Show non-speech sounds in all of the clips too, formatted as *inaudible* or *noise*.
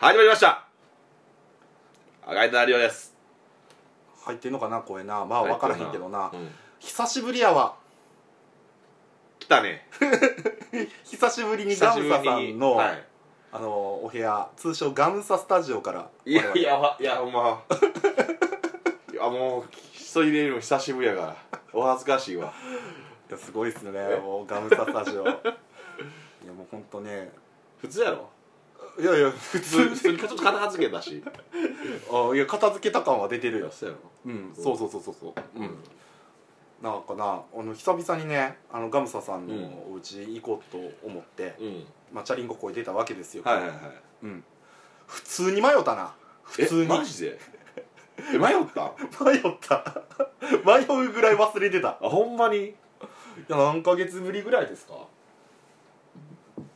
始まりました。赤いなりおです。入ってんのかな声な。まあ分からへんけどな、うん。久しぶりやわ。来たね。*laughs* 久しぶりにガムサさんの、はい。あのお部屋通称ガムサスタジオからいやいやわいやほんま。*laughs* いやもう人入れるの久しぶりやから。お恥ずかしいわ。いやすごいっすね。もうガムサスタジオ。いやもうほんとね。普通やろいやいや普普通。普通通にちょっと片付けたし。あいや片付けた感は出てるよ。そうやろ。うん。そう。そうそうそうそう。うん。なんかなあの久々にねあのガムサさんのお家行こうと思って、うん。まあ、チャリンコこい出たわけですよ、はいはいはい。うん、普通に迷ったな。普通えにマジで？え迷った？迷った。*laughs* *laughs* 迷うぐらい忘れてた。あほんまに？いや何ヶ月ぶりぐらいですか？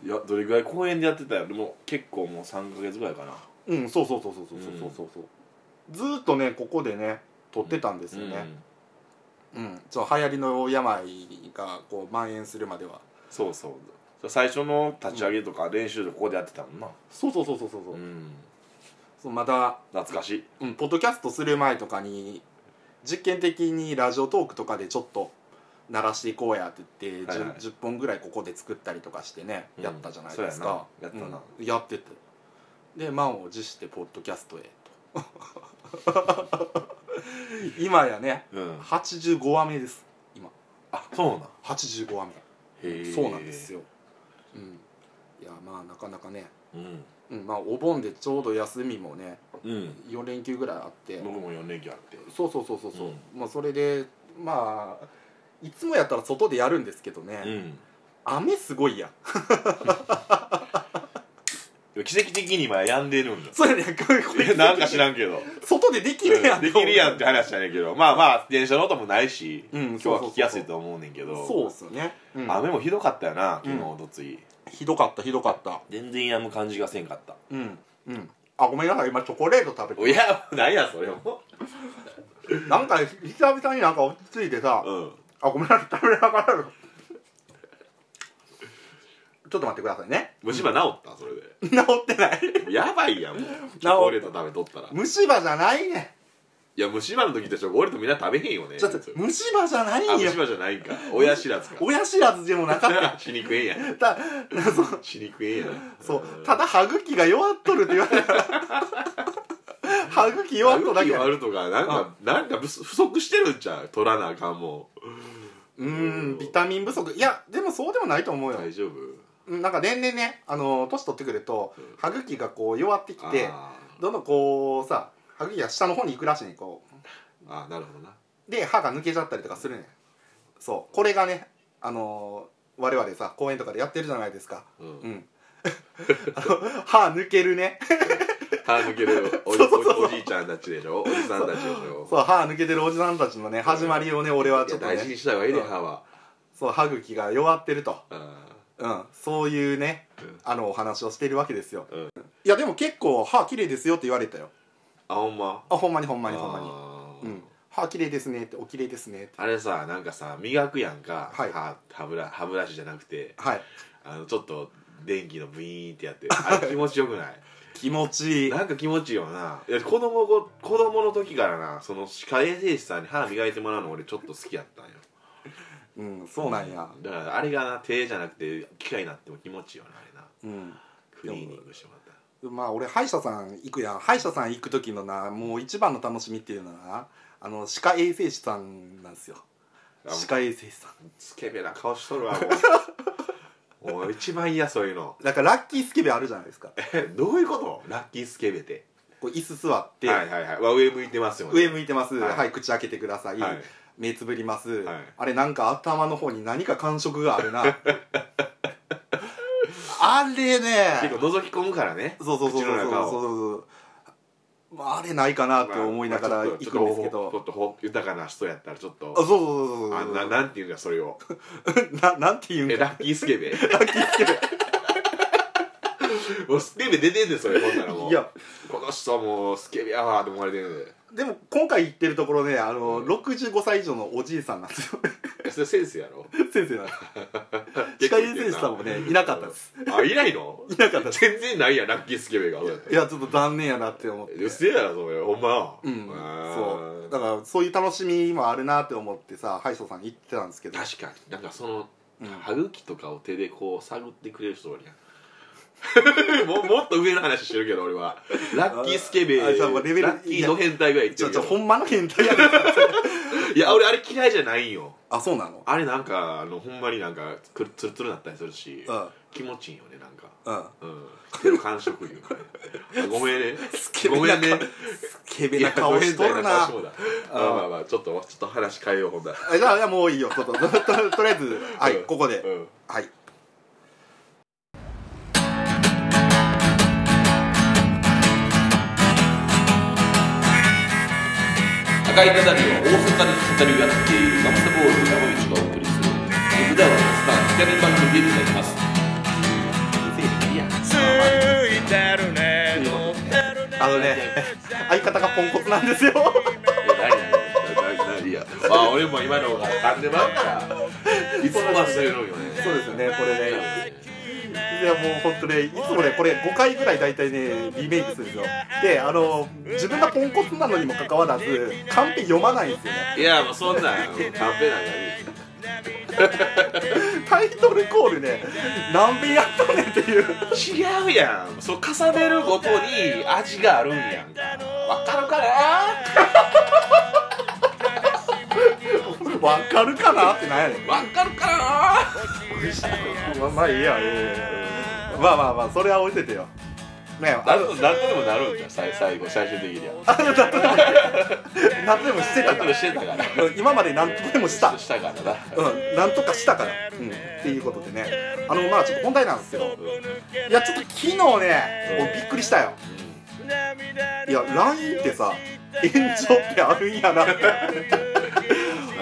いやどれぐらい公園でやってたよでも結構もう3ヶ月ぐらいかな。うんそうそうそうそうそうそうそうそう。ずーっとねここでね撮ってたんですよね。うん、ちょ流行りの病がこう蔓延するまでは。そうそう最初の立ち上げとか練習でここでやってたもんな。そうそうそうそうそうそう,、うん。そうまだ、懐かしい。うん、ポッドキャストする前とかに実験的にラジオトークとかでちょっと鳴らしていこうやって言って、はいはい。10, 10本ぐらいここで作ったりとかしてね、うん。やったじゃないですか。やったな。うん。やってて。で満を持してポッドキャストへと。*laughs* 今やねうん。85話目です。今。あそうなん。85話へえ。目そうなんですよ。うん。いやまあなかなかね、うん。うん、まあお盆でちょうど休みもねうん。4連休ぐらいあって。僕も4連休あって。そうそうそうそうそう、うん。まあそれでまあいつもやったら外でやるんですけどね、うん。雨すごいやん。奇跡的に今病んでるんだ。それねこれこれなんか知らんけど。外でできるやんできるやんって話じゃねんけど。まあまあ電車の音もないしうん今日は聞きやすいと思うねんけど。そうっすよね、うん雨もひどかったよな昨日うんおとついひどかったひどかった全然やむ感じがせんかったうんうんあごめんなさい今チョコレート食べていや何やそれもなんか久々になんか落ち着いてさ、うんあごめんなさい。食べながらちょっと待ってくださいね。虫歯治った？それで。治ってない。やばいやん。もうチョコレート食べとったら。い虫歯じゃないね。や虫歯の時ってチョコレートみんな食べへんよねちょっと虫歯じゃないあよ虫歯じゃないんか。親知らずか。親知らずでもなかった。死にくえんや。んた死にくえんや。んそう。ただ歯茎が弱っとるって言われた。ら *laughs* 歯茎弱っとるだけあるとかなんかなんか不不足してるんちゃう？取らなあかんもうーんビタミン不足。いやでもそうでもないと思うよ。大丈夫。うんなんか年々ねあの年取ってくるとうん。歯茎がこう弱ってきてあどんどんこうさ歯茎が下の方に行くらしいねこう。ーあーなるほどな。で歯が抜けちゃったりとかするね。んそう。これがねあの我々さ公園とかでやってるじゃないですか。うん。うん。*laughs* あの歯抜けるね *laughs* 歯抜けるおじおじいちゃんたちでしょ？おじさんたちでしょ？そう歯抜けてるおじさんたちのね始まりをね俺はいちょっとね。や大事にした方がいいねうん。歯は。そう歯茎が弱ってると、あうん、そういうねうん。あのお話をしてるわけですよ。ーうん。いやでも結構歯綺麗ですよって言われたよ。あほんま？あほんまにほんまにほんまに。うん。歯綺麗ですねってお綺麗ですねって。あれさなんかさ磨くやんかはい。歯歯ブラ歯ブラシじゃなくて。はい。あのちょっと電気のブイーンってやって。あれ気持ちよくない？気持ちいい。なんか気持ちいいよな。いや子供ご子供の時からなその歯科衛生士さんに歯磨いてもらうの俺ちょっと好きやったんよ。うんそうなんや。だからあれがな手じゃなくて機械になっても気持ちいいよなあれな。うん。クリーニングしてもらったまあ俺歯医者さん行くやん。歯医者さん行く時のなもう一番の楽しみっていうのはなあの歯科衛生士さんなんですよ。あ歯科衛生士さん。スケベな顔しとるわもう *laughs* もう一番嫌そういうの。だからラッキースケベあるじゃないですか。えどういうこと？ラッキースケベって。こう椅子座って、はいはいはい、まあ、上向いてますよね。上向いてます。はい。はい、口開けてください、はい。目つぶります、はい。あれなんか頭の方に何か感触があるな。*laughs* あれね。結構覗き込むからね。そうそうそうそうそう。口の中を。そうそうまああれないかなって思いながら行くんですけまあちょっど、とちょっとほ豊かな人やったらちょっとあそうそうそうそうあななんていうんだそれを。*laughs* ななんて言うんか。えラッキースケベ。ラッキースケベ。*laughs* *laughs* もうスケベ出てんねんそれほんならもう。いや。この人もうスケベやわって思われてるんででも今回行ってるところねあの65歳以上のおじいさんなんですよ。それセンスやろ。先生なんです。*laughs* 歯科衛生士さんもねいなかったです。あいないの？いなかった全然ないやんラッキースケベが。いやちょっと残念やなって思って。うせやろそれほんま。うん。そう。だからそういう楽しみもあるなって思ってさ歯医者さん行ってたんですけど。確かに。なんかそのうん。歯茎とかを手でこう探ってくれる人おるやん *laughs* ももっと上の話してるけど俺は。ラッキースケベラあそうもうレベルッキード変態ぐらい言ってちょるけど。ちょほんまの変態やね *laughs* いや俺あれ嫌いじゃないんよ。あそうなの？あれなんかあのほんまになんかくるツルツルなったりするしうん。気持ちいいよねなんか。うん。うん。手の感触いうかね *laughs* あごめんね。スケベなごめんね。スケベな顔しとるないやド変態顔してもうたまあまあまあちょっとちょっと話変えようほんだらあじゃあじゃあもういいよ。ちょっととととりあえずはいうん。ここで。うん。はい赤い飾りを大阪で語りをやっているガムサボール山口がお送りする普段はスター光番組でございますあのね相方がポンコツなんですよ。何いやあ俺も今のが噛んでまうから。いつも忘れるんよね。そうですよねこれねいやもう本当ねいつもねこれ5回ぐらい大体ねリメイクするんですよ。であの自分がポンコツなのにもかかわらずカンペ読まないんですよね。いやもうそんなんカンペなんかタイトルコールね何遍やったねんっていう。違うやん。そう重ねるごとに味があるんやんか。わかるかな？わかるかなってなんやねん。わかるかな？まあまあいいやいいやいいやまあまあまあそれは置いててよ。ねあ何と何とでもなるんじゃん最最後最終的には。あの *laughs* 何でもしてた何とでもからしてたから。今まで何とでもした。したからな。うん、なんとかしたから、うん、っていうことでね。あのまあちょっと本題なんですけど。いやちょっと昨日ねもうびっくりしたよ。いや LINE ってさ炎上ってあるんやなって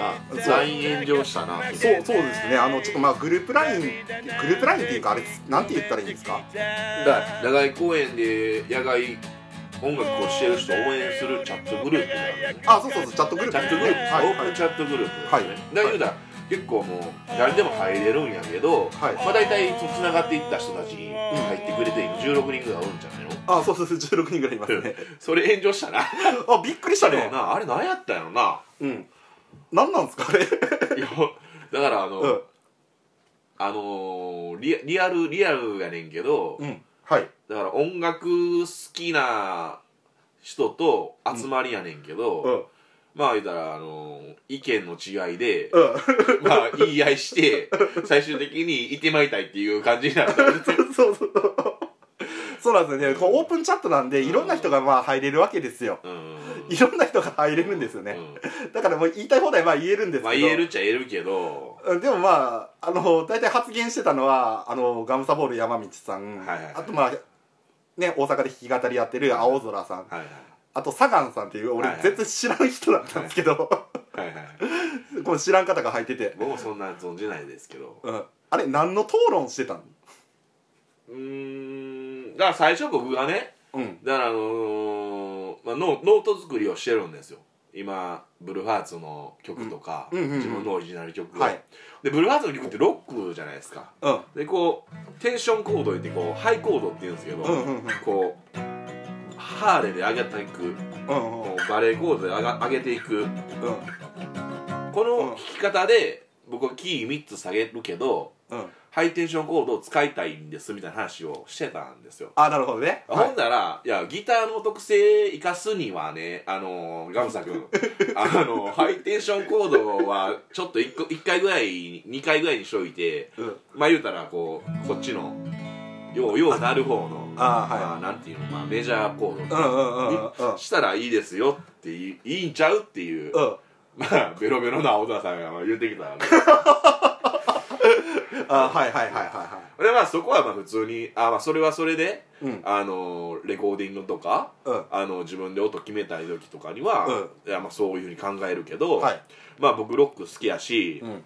な全員炎上したなそうそうですね。あのちょっとまあグループ LINE グループ LINE っていうかあれなんて言ったらいいんですか？だ野外公演で野外音楽をしてる人を応援するチャットグループがあるねあそうそうそうチャットグループ。チャットグループ、はいオープンチャットグループですね、はい。だ言うたら結構もう誰でも入れるんやけど、はい。まあ大体つながっていった人たちに入ってくれて今16人ぐらいおるんじゃないの？あそうそうそう16人ぐらいいますね。それ炎上したな。あびっくりしたね。なあれ何やったんやろな。うん何なんですか？あれ。*laughs* いやだからあの、うん。あのーリアリアルリアルやねんけど、うん。はい。だから音楽好きな人と集まりやねんけど、うん。まあ言ったらあのー意見の違いで、うん。*laughs* まあ言い合いして最終的にいてまいたいっていう感じになったんですよそうそうそう。そうなんですよね。こうオープンチャットなんでいろんな人がまあ入れるわけですよ。うんいろんな人が入れるんですよね、うん。だからもう言いたい放題まあ言えるんですけど。まあ言えるっちゃ言えるけど。うんでもまああの大体発言してたのはあのガムサボール山道さん、はいはいはい。あとまあね大阪で弾き語りやってる青空さん、はいはい。あとサガンさんっていう俺はいはい全然知らん人だったんですけど、はいはい。この知らん方が入ってて、僕もそんな存じないですけど。うん、あれ何の討論してたの？うーん。だから最初僕がねうん。だからあのーまあ、ノノート作りをしてるんですよ。今ブルーハーツの曲とか、うんうんうんうん。自分のオリジナル曲を、はい。でブルーハーツの曲ってロックじゃないですか。うん。でこうテンションコード言ってこうハイコードって言うんですけど、うんうんうん。こうハーレーで上げていくうんうんこうバレーコードで上が上げていく。うん。この弾き方で僕はキー3つ下げるけどうんハイテンションコードを使いたいんですみたいな話をしてたんですよ。あなるほどね、はほんなら、いや、ギターの特性生かすにはね、あのー、ガムサ君、*laughs* あのハイテンションコードは、ちょっと 1, 個1回ぐらい、2回ぐらいにしといて、うん。まあ言うたら、こう、こっちの、よう、ようなる方の、あーはい。まあ、なんていうの、まあ、メジャーコード。うんうんしたらいいですよっていい、いいんちゃうっていう、うん。まあ、ベロベロな青田さんがまあ言ってきたわけ *laughs* あはいはいはいはいはで、まあ、そこはまあ普通に、あまあ、それはそれで、いうん。あのーレコーディングとか、うん。あの自分で音決めたい時とかには、ういやまあそういうふうに考えるけど、はい。まあ僕ロック好きやし、うん。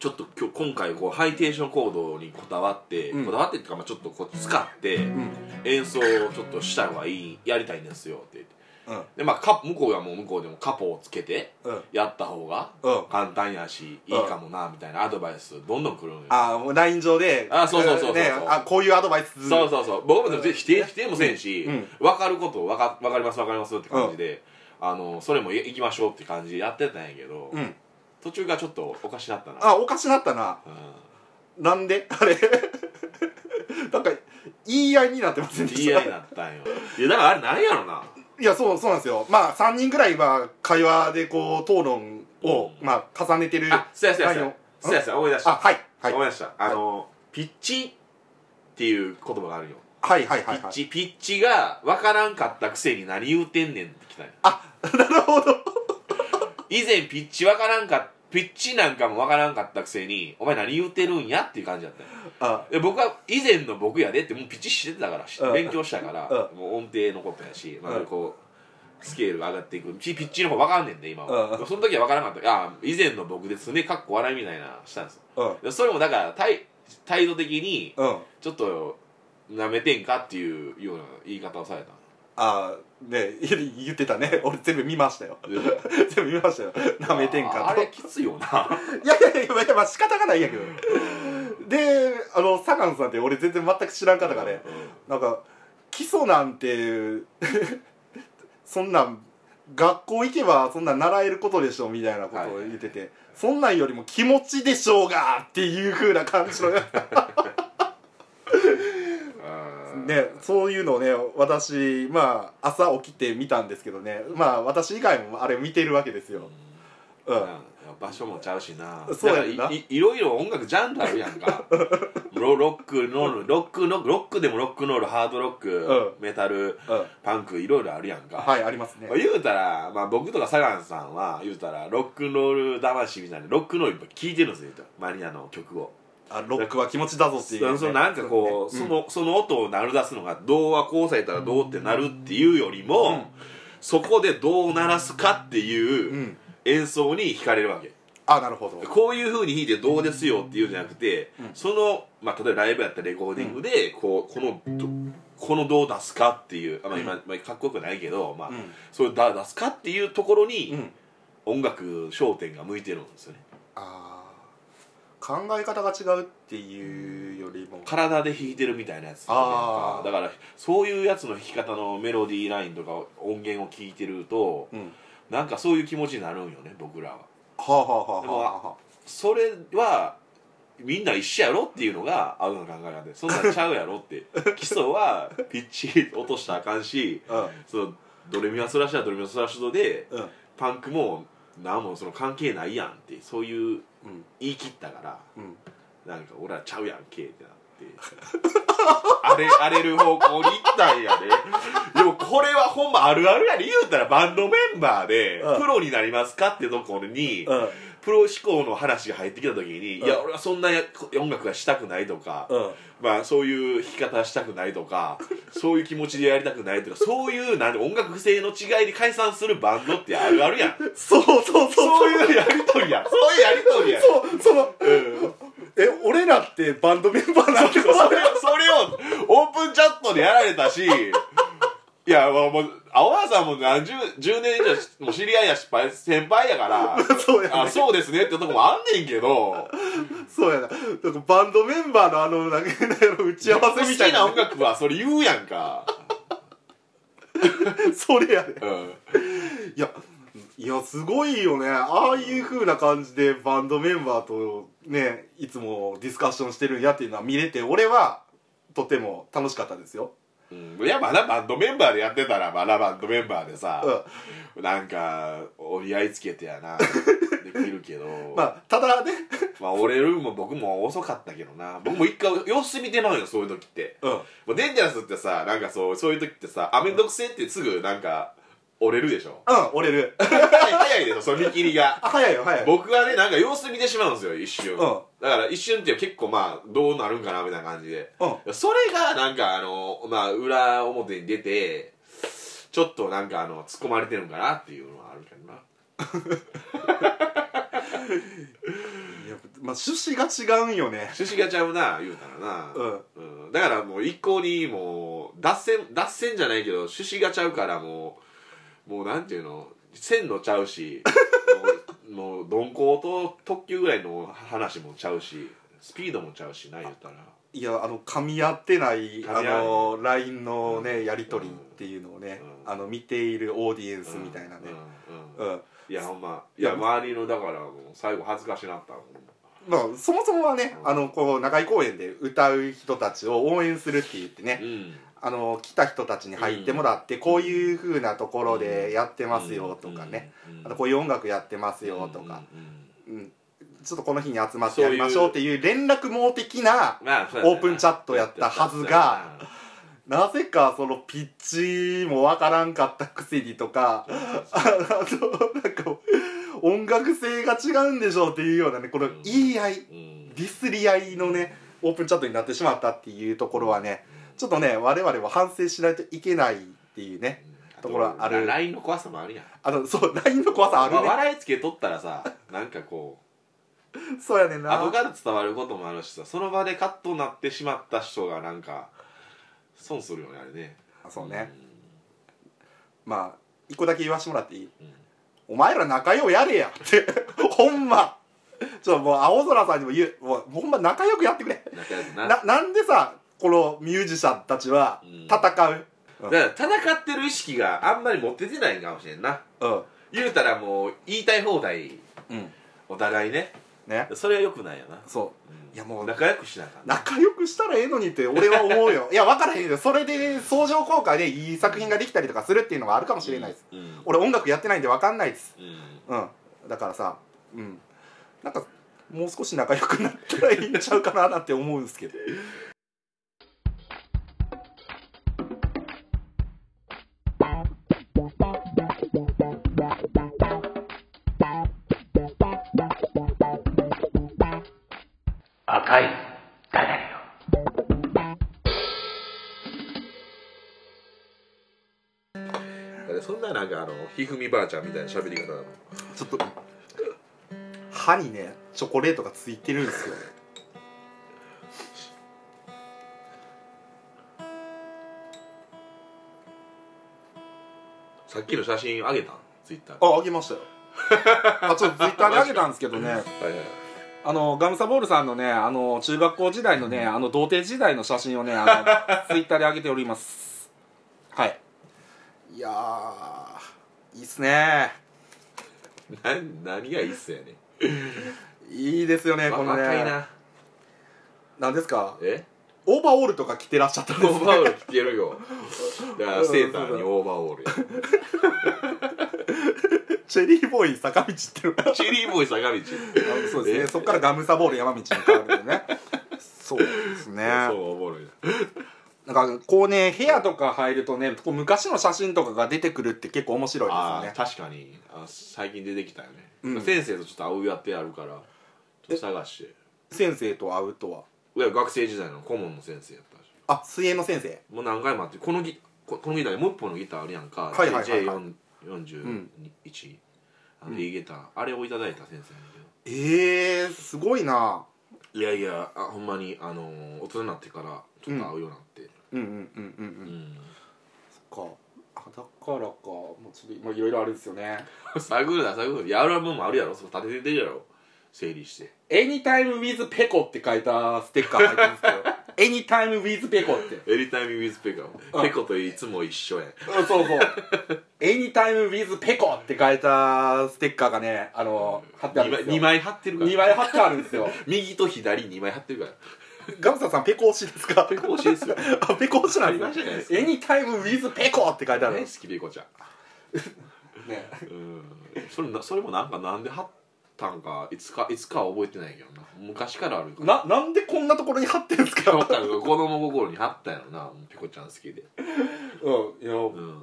ちょっと今日今回こうハイテンションコードにこだわって、うん。こだわってっていうかまあちょっとこう使ってうん。演奏をちょっとした方がいいやりたいんですよって言ってうん。でまあカ向こうはもう向こうでもカポをつけてうん。やった方がうん。簡単やしいいかもなみたいなアドバイスどんどん来るんよ。ああもう LINE 上であそうそうそうそうねあこういうアドバイスそうそうそう。僕も否定否定もせんし、うん。分かることを分か分かります分かりますって感じで、あのそれもい行きましょうって感じでやってたんやけど、うん。途中がちょっとおかしなったな。あおかしなったな。うなんで？*laughs* あれ？なんか言い合いになってませんん、でした？言い合いになったんよ。いやだからあれなんやろないやそうそうなんですよ。まあ3人ぐらいは会話でこう討論を、うん。まあ重ねてるあそうやそうやそうや。そうやそうや思い出した。あはいはい。思い出した。あの、ピッチっていう言葉があるよ。はいはいはいはい。ピッチ、ピッチが分からんかったくせに何言うてんねんってきたあなるほど。以前ピッチ分からんかピッチなんかも分からんかったくせにお前何言うてるんやっていう感じだったよ。あ。で僕は以前の僕やでってもうピッチしてたから勉強したからうもう音程のことやし、まあうんこうスケールが上がっていく。ピピッチの方分かんねんで今は、うんその時は分からなかった。あ以前の僕ですねかっこ笑いみたいなしたんですよ。それもだから態態度的にうん。ちょっとなめてんかっていうような言い方をされたあね言ってたね。*laughs* 俺全部見ましたよ。で *laughs* 全部見ましたよ。なめてんかと。ああれきついよな。*laughs* いやいやいやいやまあ仕方がないんやけど。であの坂野さんって俺全然全く知らん方がねなんか基礎なんてそんなん学校行けばそんなん習えることでしょみたいなことを言ってて、そんなんよりも気持ちでしょうがっていう風な感じのうんねそういうのをね私まあ朝起きて見たんですけどね。まあ私以外もあれ見てるわけですよ。うん。うん。場所もちゃうしな。そうやな。いいいろいろ音楽ジャンルあるやんか。*laughs* ロロックノールロックのロックでもロックノールハードロック、うん。メタルうん。パンクいろいろあるやんか、はいありますね。まあ言うたら、まあ、僕とかサガンさんは言うたらロックンロール魂みたいなロックンロールいっぱい聴いてるんですよマニアの曲をあロックは気持ちだぞっていう、ね、そのなんかこう、うんそのその音を鳴り出すのがどうはこうされたらどうってなるっていうよりも、うん。そこでどう鳴らすかっていううん。演奏に惹かれるわけ。あなるほど。こういう風に弾いてどうですよっていうんじゃなくて、うん。その、まあ、例えばライブやったらレコーディングで、こうこのどこのどう出すかっていう、あまあ今、まあ、かっこよくないけど、まあうん。そういうだ出すかっていうところに、うん。音楽焦点が向いてるんですよね。あー考え方が違うっていうよりも体で弾いてるみたいなやつあー。だからそういうやつの弾き方のメロディーラインとか音源を聞いてるとうん。なんかそういう気持ちになるんよね僕らは。はあはあははあはそれはみんな一緒やろっていうのが合うの考え方で。そんなんちゃうやろって。*laughs* 基礎はピッチ落としたらあかんしあそのドレミファソラシドはドレミファソラシドでうんうん。パンクも何もその関係ないやんってそういううん。言い切ったからうん。なんか俺らちゃうやんけってなって。*laughs* 荒れ荒れる方向に行ったんやで。でもこれはほんまあるあるやで。言うたらバンドメンバーでうん。プロになりますかってところにうんプロ志向の話が入ってきた時に、うん。いや俺はそんなや音楽がしたくないとか、うん。まあそういう弾き方したくないとか *laughs* そういう気持ちでやりたくないとかそういうなんで音楽性の違いで解散するバンドってあるあるやん。そうそうそうそう。いうやりとりや。んそういうやりとりや。んそうそのうん。え俺らってバンドメンバーなんてそれそれをオープンチャットでやられたしいやもうもう青山さんも何十10年以上もう知り合いやし先輩やから。*laughs* そうやね。あそうですねってとこもあんねんけど。そうやな。な。んかバンドメンバーのあのなんか打ち合わせみたいな。好きな音楽はそれ言うやんかそれやねうん。いやいやすごいよね。ああいう風な感じでバンドメンバーとねいつもディスカッションしてるんやっていうのは見れて俺はとても楽しかったですようん。いやまだバンドメンバーでやってたらまだバンドメンバーでさ、うなんか折り合いつけてやなできるけど。*laughs* まあただね。まあ俺よりも僕も遅かったけどな。僕も一回様子見てまうよそういう時って。うん。もうデンジャラスってさなんかそうそういう時ってさあめんどくせえってすぐなんか折れるでしょ？うん折れる。早い早いでしょその見切りが。あ *laughs* 早いよ早い。僕はねなんか様子見てしまうんですよ一瞬、うん。だから一瞬って結構まあどうなるんかなみたいな感じで。うん。それがなんかあのまあ裏表に出てちょっとなんかあの突っ込まれてるんかなっていうのはあるけどな。*laughs* いやまあ趣旨が違うんよね。趣旨がちゃうな言うたらな、うん。うん。だからもう一向にもう脱線脱線じゃないけど趣旨がちゃうからももうなんていうの線路ちゃうし *laughs* もう鈍行と特急ぐらいの話もちゃうしスピードもちゃうしな言ったら。いやあの噛み合ってないあの LINE のねやり取りっていうのをねうん。あの見ているオーディエンスみたいなね。うん。うん。うん。いやほんまいや周りのだからもう最後恥ずかしなったもんま。あそもそもはねあのこう中井公園で歌う人たちを応援するって言ってねうんあの来た人たちに入ってもらってこういう風なところでやってますよとかね。あとこういう音楽やってますよとか。うんちょっとこの日に集まってやりましょうっていう連絡網的なオープンチャットやったはずがなぜかそのピッチもわからんかったくせにとかあとなんか音楽性が違うんでしょうっていうようなねこの言い合いうん。ディスり合いのねオープンチャットになってしまったっていうところはねちょっとね我々は反省しないといけないっていうねところはある。LINE の怖さもあるやん。あのそう LINE の怖さあるまあね笑いつけとったらさなんかこ *laughs* そうやねんな。う後から伝わることもあるしさその場でカットになってしまった人がなんか損するよねあれね。そうね。まあ一個だけ言わしてもらっていい？うん。お前ら仲良うやれやって。*laughs* ほんま。ちょもう青空さんにも言う。もうほんま仲良くやってくれ。仲良くな。ななんでさこのミュージシャンたちはうん。戦う。だから戦ってる意識があんまり持っててないんかもしれんな。うん。言うたらもう言いたい放題うん。お互いね。ね。それはよくないよな、そう。うん。いやもう仲良くしなあかん。仲良くしたらええのにって俺は思うよ。いや分からへんけどそれで相乗効果でいい作品ができたりとかするっていうのがあるかもしれないです、うん。俺音楽やってないんで分かんないです。うん。うん。だからさうん。なんかもう少し仲良くなったらいいんちゃうかななんて思うんですけどかあのひふみばあちゃんみたいな喋り方なのちょっと歯にねチョコレートがついてるんですよ。さっきの写真あげたん？ツイッター。ああげましたよ。あちょっとツイッターにあげたんですけどね。はいはいあのガムサボールさんのねあの中学校時代のねあの童貞時代の写真をねあのツイッターで上げております。はいいやーいいっすね。*laughs* な何がいいっすよねいいですよねこのね。若いな。何ですか？え？オーバーオールとか着てらっしゃったんですね。オーバーオール着てるよ。だからセーターにオーバーオールや。*laughs* チェリーボーイ坂道ってるチェリーボーイ坂道。あそうですね。え？そっからガムサボール山道に変わるんでね。そうですね。そうおもろいななんかこうね部屋とか入るとねこう昔の写真とかが出てくるって結構面白いですよあねー確かに。あ最近出てきたよね、うん。先生とちょっと会うやってあるからちょっと探して。先生と会うとは？いや学生時代の顧問の先生やったし。あ水泳の先生？もう何回もあってこのギここのギタームッポのギターあるやんか、はいはいはいはい。J41、あの E ギターあれをいただいた先生ええー、すごいないやいやあほんまにあのー大人になってからちょっと会うようになって。うんうんうんうんううん。ん、そっか。あだからか。もうちょっとまあいろいろあるんですよね。*laughs* 探るな探るいやある部分もあるやろ。その立ててるやろ。整理して「Anytime with ペコ」って書いたステッカー入ってるんですけど「Anytime with ペコ」って。エリタイムウィズペコペコといつも一緒や。うんそうそう「*laughs* Anytime with ペコ」って書いたステッカーがねあの貼ってあるんですよ。2枚貼ってるから。2枚貼ってあるんですよ。*laughs* 右と左2枚貼ってるから。ガムサさんペコ推しですか？ペコ推しですよ。*laughs* あペコ推しなんありましたじゃないですか Anytime with ペコって書いてある大好きペコちゃん。ね。うん。それなそれもなんかなんで貼ったんかいつかいつかは覚えてないけどな。昔からあるから。ななんでこんなところに貼ってるんですか？分かる。子供心に貼ったやろな。ペコちゃん好きで。うんいやうん。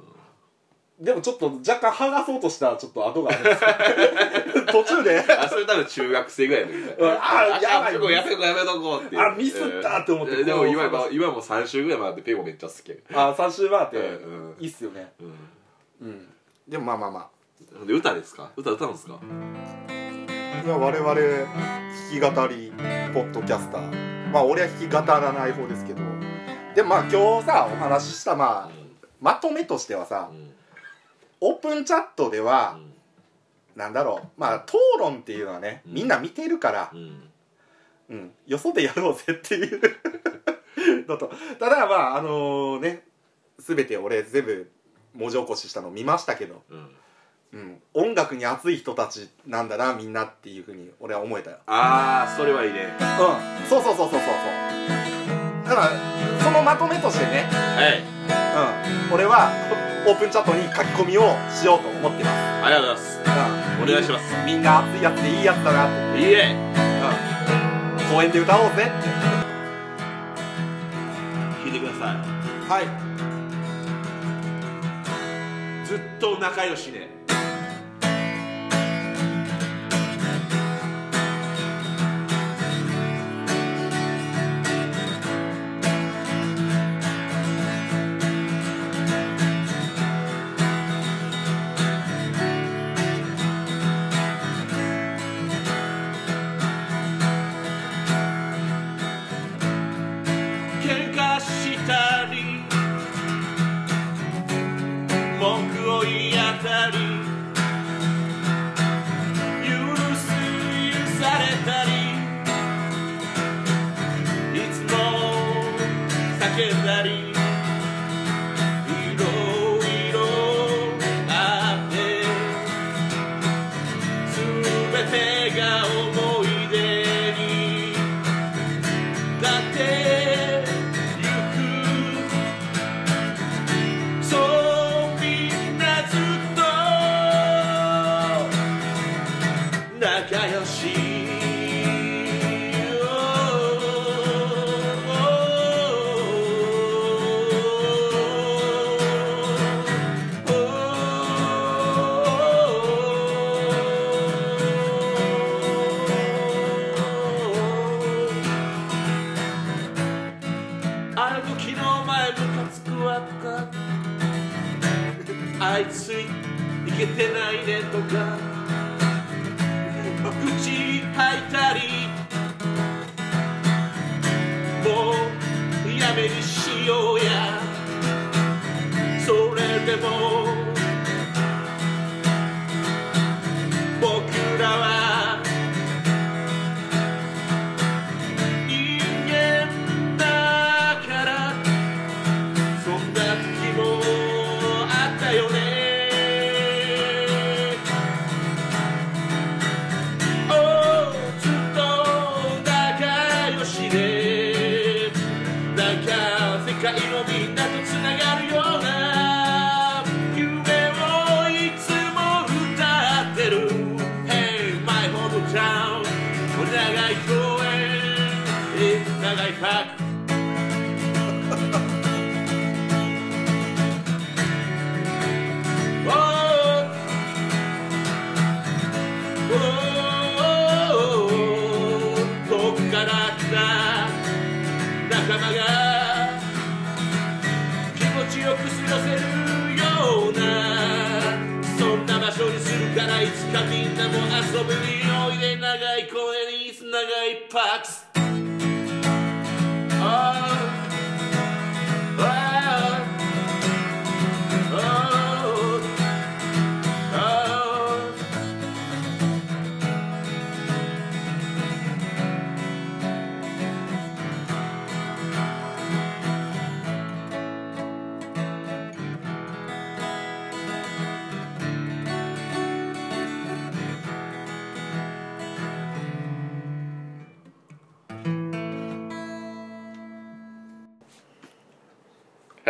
でもちょっと若干剥がそうとしたちょっと後があるんですよ。*laughs* 途中で。あそれ多分中学生ぐらいの時だうんあやばい。やめとこうやめとこうってあミスったって思ってえーでも今今今もう3週ぐらい回ってペコめっちゃ好きやあ3週回って、うんいいっすよね。うん。うん。でもまあまあまで歌ですか？歌歌うんですか？あいや我々弾き語りポッドキャスター。まあ俺は弾き語らない方ですけど。でもまあ今日さお話ししたまあまとめとしてはさうん。オープンチャットではう、ん。なんだろう。まあ討論っていうのはねうん。みんな見てるから。う、ん。うん、よそでやろうぜっていう。*laughs* のと。ただまああのね全て俺全部文字起こししたの見ましたけど、うんうん、音楽に熱い人たちなんだなみんなっていうふうに俺は思えたよ。ああそれはいいね。うん。そうそうそうそうそうそう。だからそのまとめとしてね、はい。うん、俺はオープンチャットに書き込みをしようと思ってます、ありがとうございます。うん、お願いします。みんな熱いやつでいいやつだなって、いいえ。うん、公園で歌おうぜ。聞いてくださはいい。ずっと仲良しね文句を言い当たり許す許されたり。いつも叫んだり。いいけてないねとか。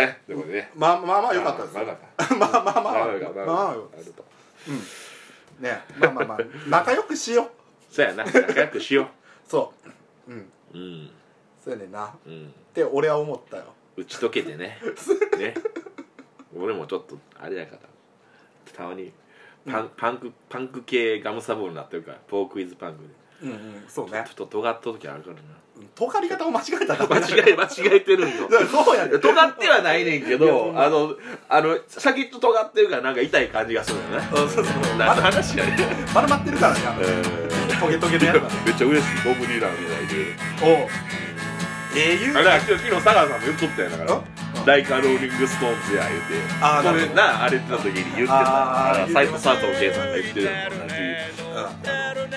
えということでね。まあまあまあよかったです。まあまあまあ。まあまあ *laughs* まあ。まあねまあまあまあ。仲良くしよう。そうやな。仲良くしよ *laughs* そう。うん。ううん。そうやねんな。っうん。て俺は思ったよ。打ち解けてね。*laughs* ね。俺もちょっとあれやから。たまにパン,、パンクパンク系ガムサボールになってるからポークイズパンクで。うんうん。そうね。ちょっと尖った時あるからな尖り方を間違えたら間違え間違えてるんよ。そうやねん。尖ってはないねんけどあのあの先っと尖ってるからなんか痛い感じがするよね。うんそうそう。何の話やねん。丸まってるからねトゲトゲのやつめっちゃ嬉しいボブ・ディランみたいで。おう。英雄あれ昨日昨日佐川さんも言っとったやんだから。うん。ライカローリングストーンズや言うて。あーこれなあれ言ってた時に言ってた。斎藤佐藤圭さんが言ってるのと同じうん。あのあのそう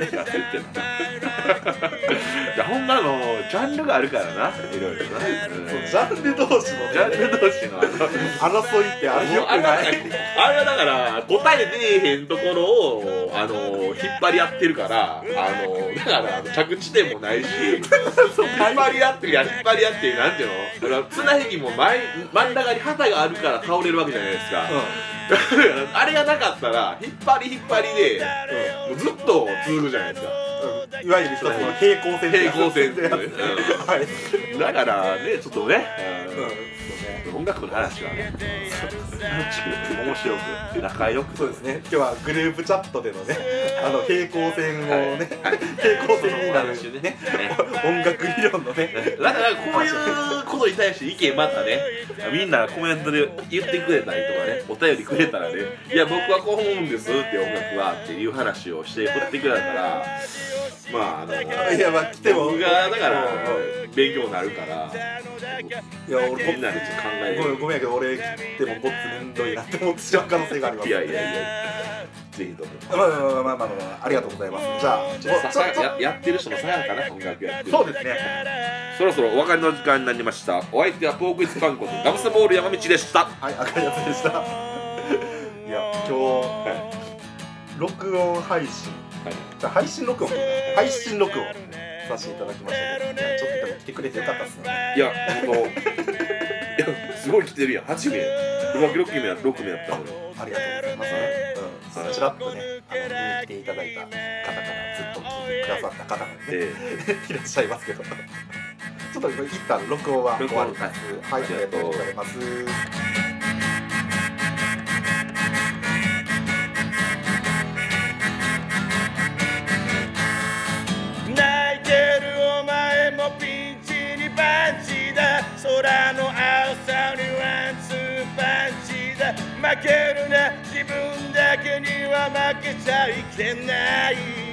ね。*laughs* やってやほんなのジャンルがあるからな。いろいろな、うん。そうジャンル同士のジャンル同士のあの争いってあれよくない。はあれはだから答え出えへんところをあの引っ張り合ってるからあのだから着地点もないし *laughs* 引っ張り合っていや引っ張り合ってなんていうの？だから綱引きも前真ん中に旗があるから倒れるわけじゃないですか、*laughs* あれがなかったら引っ張り引っ張りで、もうずっと続くじゃないですか。うんい。わゆる一つの平行線平行線でやつはいだからねちょっとね、音楽の話はね面白く仲良くそうですね今日はグループチャットでのねあの平行線をね平行線になるね音楽理論のねだからこういうことに対して意見またねみんなコメントで言ってくれたりとかねお便りくれたらねいや僕はこう思うんですって音楽はっていう話をして振ってくれたからまああのいやまあ来ても。僕がだから勉強になるから。いや俺みんなでちょっと考えごめんごめんやけど俺来てもごっつめんどいなって思ってしまう可能性があります。いやいやいやぜひどうぞ。まあまあまあまあまあ、まあ、ありがとうございます。じゃあちょっとさちょちょややってる人のさやかな音楽やってる。そうですね。そろそろお別れの時間になりました。お相手はポークイズ韓国ガムスボール山道でした。はい赤いやつでした。いや今日録音配信はいじゃあ配信録音。配信録音。させていただきましたけど。いやちょっとでも来てくれてよかったっすね。いや、あの、いや、すごい来てるやん、8名。浮気6名や、6名やったのに。ありがとうございます、うん、ちらっとねあの見に来ていただいた方からずっと聞いてくださった方がねえいらっしゃいますけど。ちょっと一旦録音は終わります。はい。ありがとうございます空の青さにワンツーパンチだ。負けるな。自分だけには負けちゃいけない。